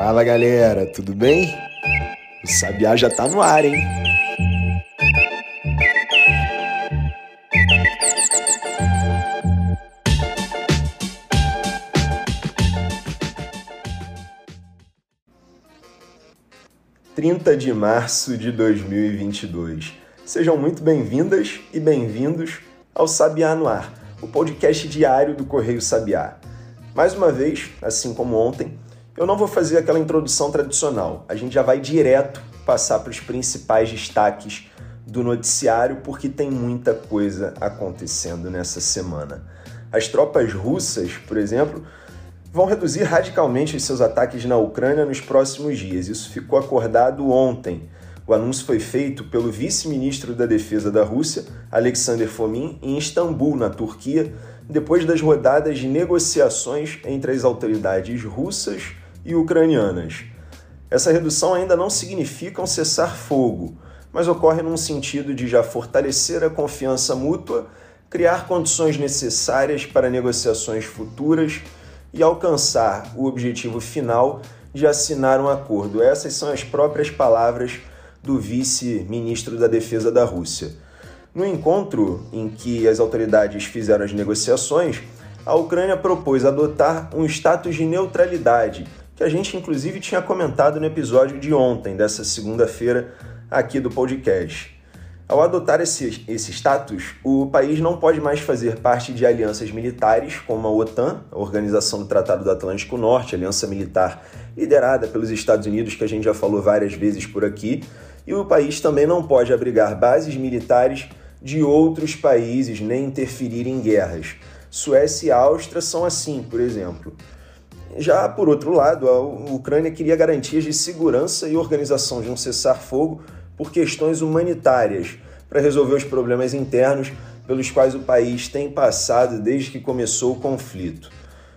Fala galera, tudo bem? O Sabiá já tá no ar, hein? Trinta de março de 2022. Sejam muito bem-vindas e bem-vindos ao Sabiá no Ar, o podcast diário do Correio Sabiá. Mais uma vez, assim como ontem, eu não vou fazer aquela introdução tradicional. A gente já vai direto passar para os principais destaques do noticiário, porque tem muita coisa acontecendo nessa semana. As tropas russas, por exemplo, vão reduzir radicalmente os seus ataques na Ucrânia nos próximos dias. Isso ficou acordado ontem. O anúncio foi feito pelo vice-ministro da Defesa da Rússia, Alexander Fomin, em Istambul, na Turquia, depois das rodadas de negociações entre as autoridades russas e ucranianas. Essa redução ainda não significa um cessar-fogo, mas ocorre num sentido de já fortalecer a confiança mútua, criar condições necessárias para negociações futuras e alcançar o objetivo final de assinar um acordo. Essas são as próprias palavras do vice-ministro da Defesa da Rússia. No encontro em que as autoridades fizeram as negociações, a Ucrânia propôs adotar um status de neutralidade que a gente inclusive tinha comentado no episódio de ontem, dessa segunda-feira, aqui do podcast. Ao adotar esse, esse status, o país não pode mais fazer parte de alianças militares como a OTAN, a Organização do Tratado do Atlântico Norte, aliança militar liderada pelos Estados Unidos, que a gente já falou várias vezes por aqui, e o país também não pode abrigar bases militares de outros países nem interferir em guerras. Suécia e Áustria são assim, por exemplo. Já por outro lado, a Ucrânia queria garantias de segurança e organização de um cessar-fogo por questões humanitárias, para resolver os problemas internos pelos quais o país tem passado desde que começou o conflito.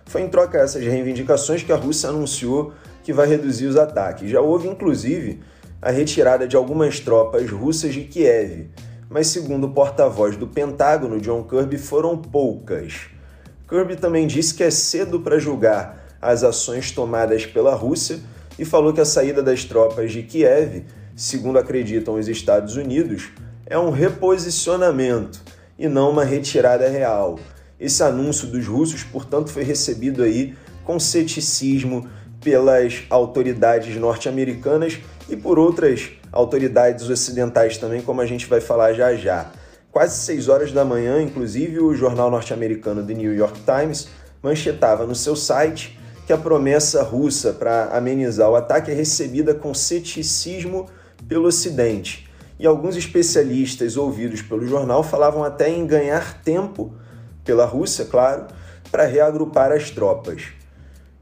Foi em troca dessas reivindicações que a Rússia anunciou que vai reduzir os ataques. Já houve, inclusive, a retirada de algumas tropas russas de Kiev, mas, segundo o porta-voz do Pentágono, John Kirby, foram poucas. Kirby também disse que é cedo para julgar as ações tomadas pela Rússia e falou que a saída das tropas de Kiev, segundo acreditam os Estados Unidos, é um reposicionamento e não uma retirada real. Esse anúncio dos russos, portanto, foi recebido aí com ceticismo pelas autoridades norte-americanas e por outras autoridades ocidentais também, como a gente vai falar já já. Quase 6 horas da manhã, inclusive, o jornal norte-americano The New York Times manchetava no seu site que a promessa russa para amenizar o ataque é recebida com ceticismo pelo Ocidente. E alguns especialistas ouvidos pelo jornal falavam até em ganhar tempo pela Rússia, claro, para reagrupar as tropas.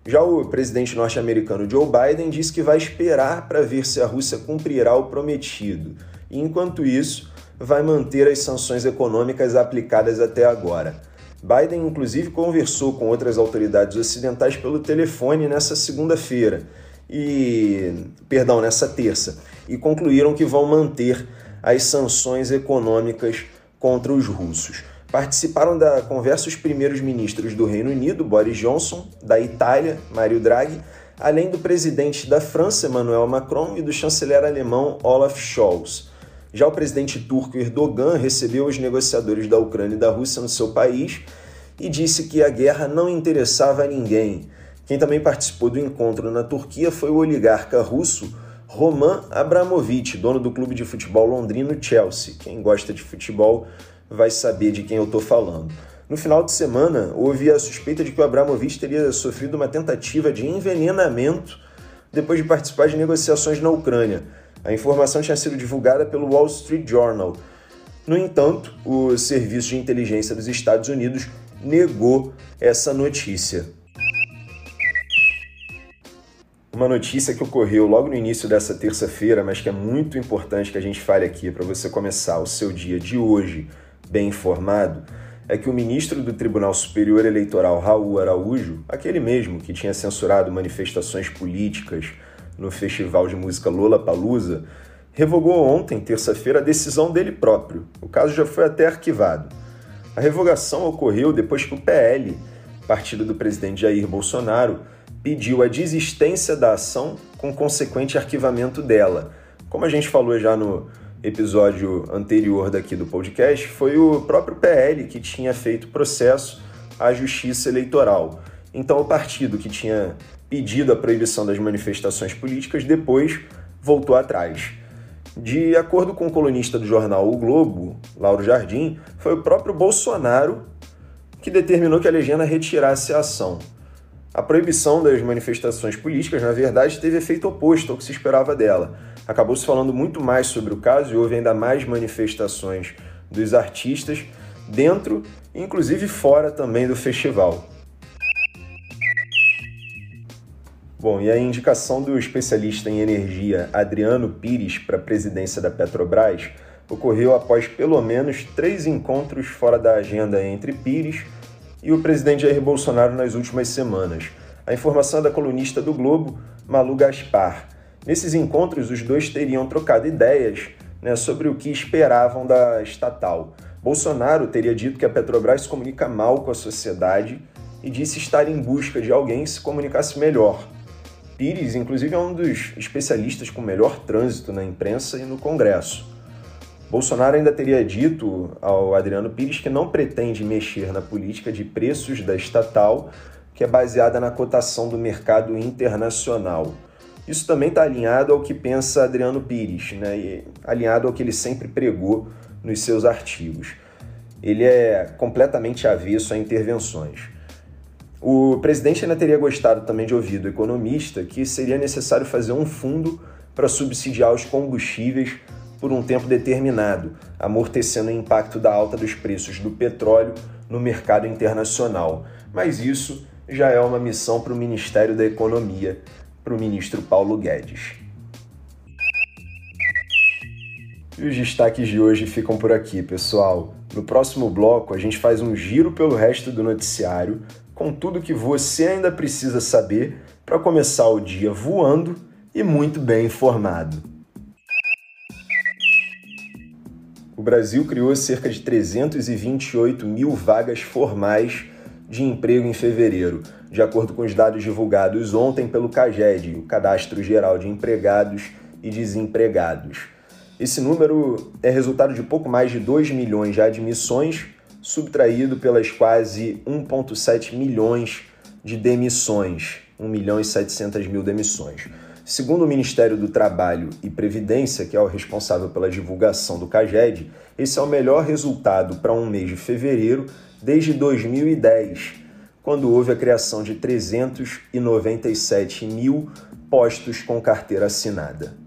Já o presidente norte-americano Joe Biden disse que vai esperar para ver se a Rússia cumprirá o prometido. E enquanto isso, vai manter as sanções econômicas aplicadas até agora. Biden, inclusive, conversou com outras autoridades ocidentais pelo telefone nessa segunda-feira e, perdão, nessa terça, e concluíram que vão manter as sanções econômicas contra os russos. Participaram da conversa os primeiros ministros do Reino Unido, Boris Johnson, da Itália, Mario Draghi, além do presidente da França, Emmanuel Macron, e do chanceler alemão Olaf Scholz. Já o presidente turco Erdogan recebeu os negociadores da Ucrânia e da Rússia no seu país e disse que a guerra não interessava a ninguém. Quem também participou do encontro na Turquia foi o oligarca russo Roman Abramovich, dono do clube de futebol londrino Chelsea. Quem gosta de futebol vai saber de quem eu estou falando. No final de semana, houve a suspeita de que o Abramovich teria sofrido uma tentativa de envenenamento depois de participar de negociações na Ucrânia. A informação tinha sido divulgada pelo Wall Street Journal. No entanto, o Serviço de Inteligência dos Estados Unidos negou essa notícia. Uma notícia que ocorreu logo no início dessa terça-feira, mas que é muito importante que a gente fale aqui para você começar o seu dia de hoje bem informado, é que o ministro do Tribunal Superior Eleitoral, Raul Araújo, aquele mesmo que tinha censurado manifestações políticas no festival de música Lola Palusa, revogou ontem, terça-feira, a decisão dele próprio. O caso já foi até arquivado. A revogação ocorreu depois que o PL, partido do presidente Jair Bolsonaro, pediu a desistência da ação com consequente arquivamento dela. Como a gente falou já no episódio anterior daqui do podcast, foi o próprio PL que tinha feito processo à Justiça Eleitoral. Então, o partido que tinha pedido a proibição das manifestações políticas depois voltou atrás. De acordo com o colunista do jornal O Globo, Lauro Jardim, foi o próprio Bolsonaro que determinou que a legenda retirasse a ação. A proibição das manifestações políticas, na verdade, teve efeito oposto ao que se esperava dela. Acabou se falando muito mais sobre o caso e houve ainda mais manifestações dos artistas dentro, inclusive fora também do festival. Bom, e a indicação do especialista em energia Adriano Pires para a presidência da Petrobras ocorreu após pelo menos três encontros fora da agenda entre Pires e o presidente Jair Bolsonaro nas últimas semanas. A informação é da colunista do Globo, Malu Gaspar. Nesses encontros, os dois teriam trocado ideias né, sobre o que esperavam da estatal. Bolsonaro teria dito que a Petrobras comunica mal com a sociedade e disse estar em busca de alguém que se comunicasse melhor. Pires, inclusive, é um dos especialistas com melhor trânsito na imprensa e no Congresso. Bolsonaro ainda teria dito ao Adriano Pires que não pretende mexer na política de preços da estatal, que é baseada na cotação do mercado internacional. Isso também está alinhado ao que pensa Adriano Pires, né? E alinhado ao que ele sempre pregou nos seus artigos. Ele é completamente avesso a intervenções. O presidente ainda teria gostado também de ouvir do economista que seria necessário fazer um fundo para subsidiar os combustíveis por um tempo determinado, amortecendo o impacto da alta dos preços do petróleo no mercado internacional. Mas isso já é uma missão para o Ministério da Economia, para o ministro Paulo Guedes. E os destaques de hoje ficam por aqui, pessoal. No próximo bloco, a gente faz um giro pelo resto do noticiário com tudo que você ainda precisa saber para começar o dia voando e muito bem informado. o Brasil criou cerca de 328 mil vagas formais de emprego em fevereiro, de acordo com os dados divulgados ontem pelo CAGED, o Cadastro Geral de Empregados e Desempregados. Esse número é resultado de pouco mais de 2 milhões de admissões, subtraído pelas quase 1,7 milhões de demissões, 1 milhão e 700 mil demissões. Segundo o Ministério do Trabalho e Previdência, que é o responsável pela divulgação do CAGED, esse é o melhor resultado para um mês de fevereiro desde 2010, quando houve a criação de 397 mil postos com carteira assinada.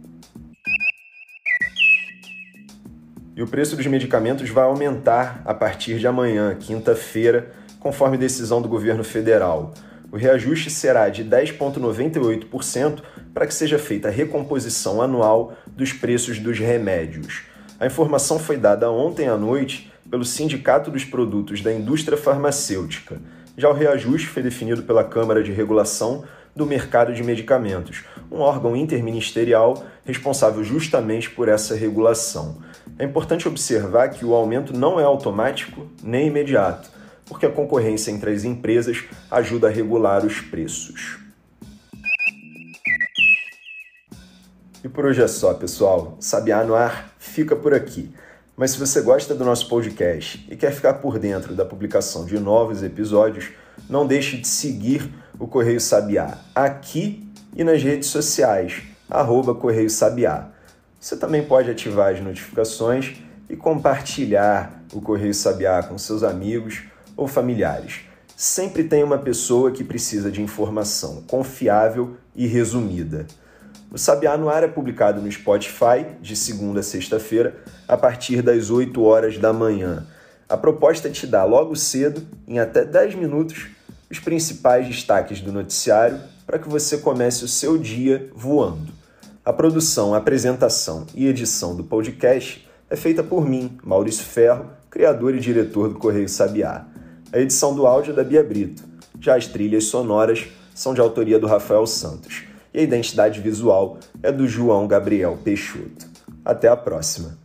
E o preço dos medicamentos vai aumentar a partir de amanhã, quinta-feira, conforme decisão do governo federal. O reajuste será de 10,98% para que seja feita a recomposição anual dos preços dos remédios. A informação foi dada ontem à noite pelo Sindicato dos Produtos da Indústria Farmacêutica. Já o reajuste foi definido pela Câmara de Regulação do Mercado de Medicamentos, um órgão interministerial responsável justamente por essa regulação. É importante observar que o aumento não é automático nem imediato porque a concorrência entre as empresas ajuda a regular os preços. E por hoje é só, pessoal. Sabiá no ar fica por aqui. Mas se você gosta do nosso podcast e quer ficar por dentro da publicação de novos episódios, não deixe de seguir o Correio Sabiá aqui e nas redes sociais, arroba Correio Sabiá. Você também pode ativar as notificações e compartilhar o Correio Sabiá com seus amigos ou familiares. Sempre tem uma pessoa que precisa de informação confiável e resumida. O Sabiá no Ar é publicado no Spotify de segunda a sexta-feira, a partir das 8 horas da manhã. A proposta é te dar logo cedo, em até 10 minutos, os principais destaques do noticiário para que você comece o seu dia voando. A produção, apresentação e edição do podcast é feita por mim, Maurício Ferro, criador e diretor do Correio Sabiá. A edição do áudio é da Bia Brito. Já as trilhas sonoras são de autoria do Rafael Santos. E a identidade visual é do João Gabriel Peixoto. Até a próxima!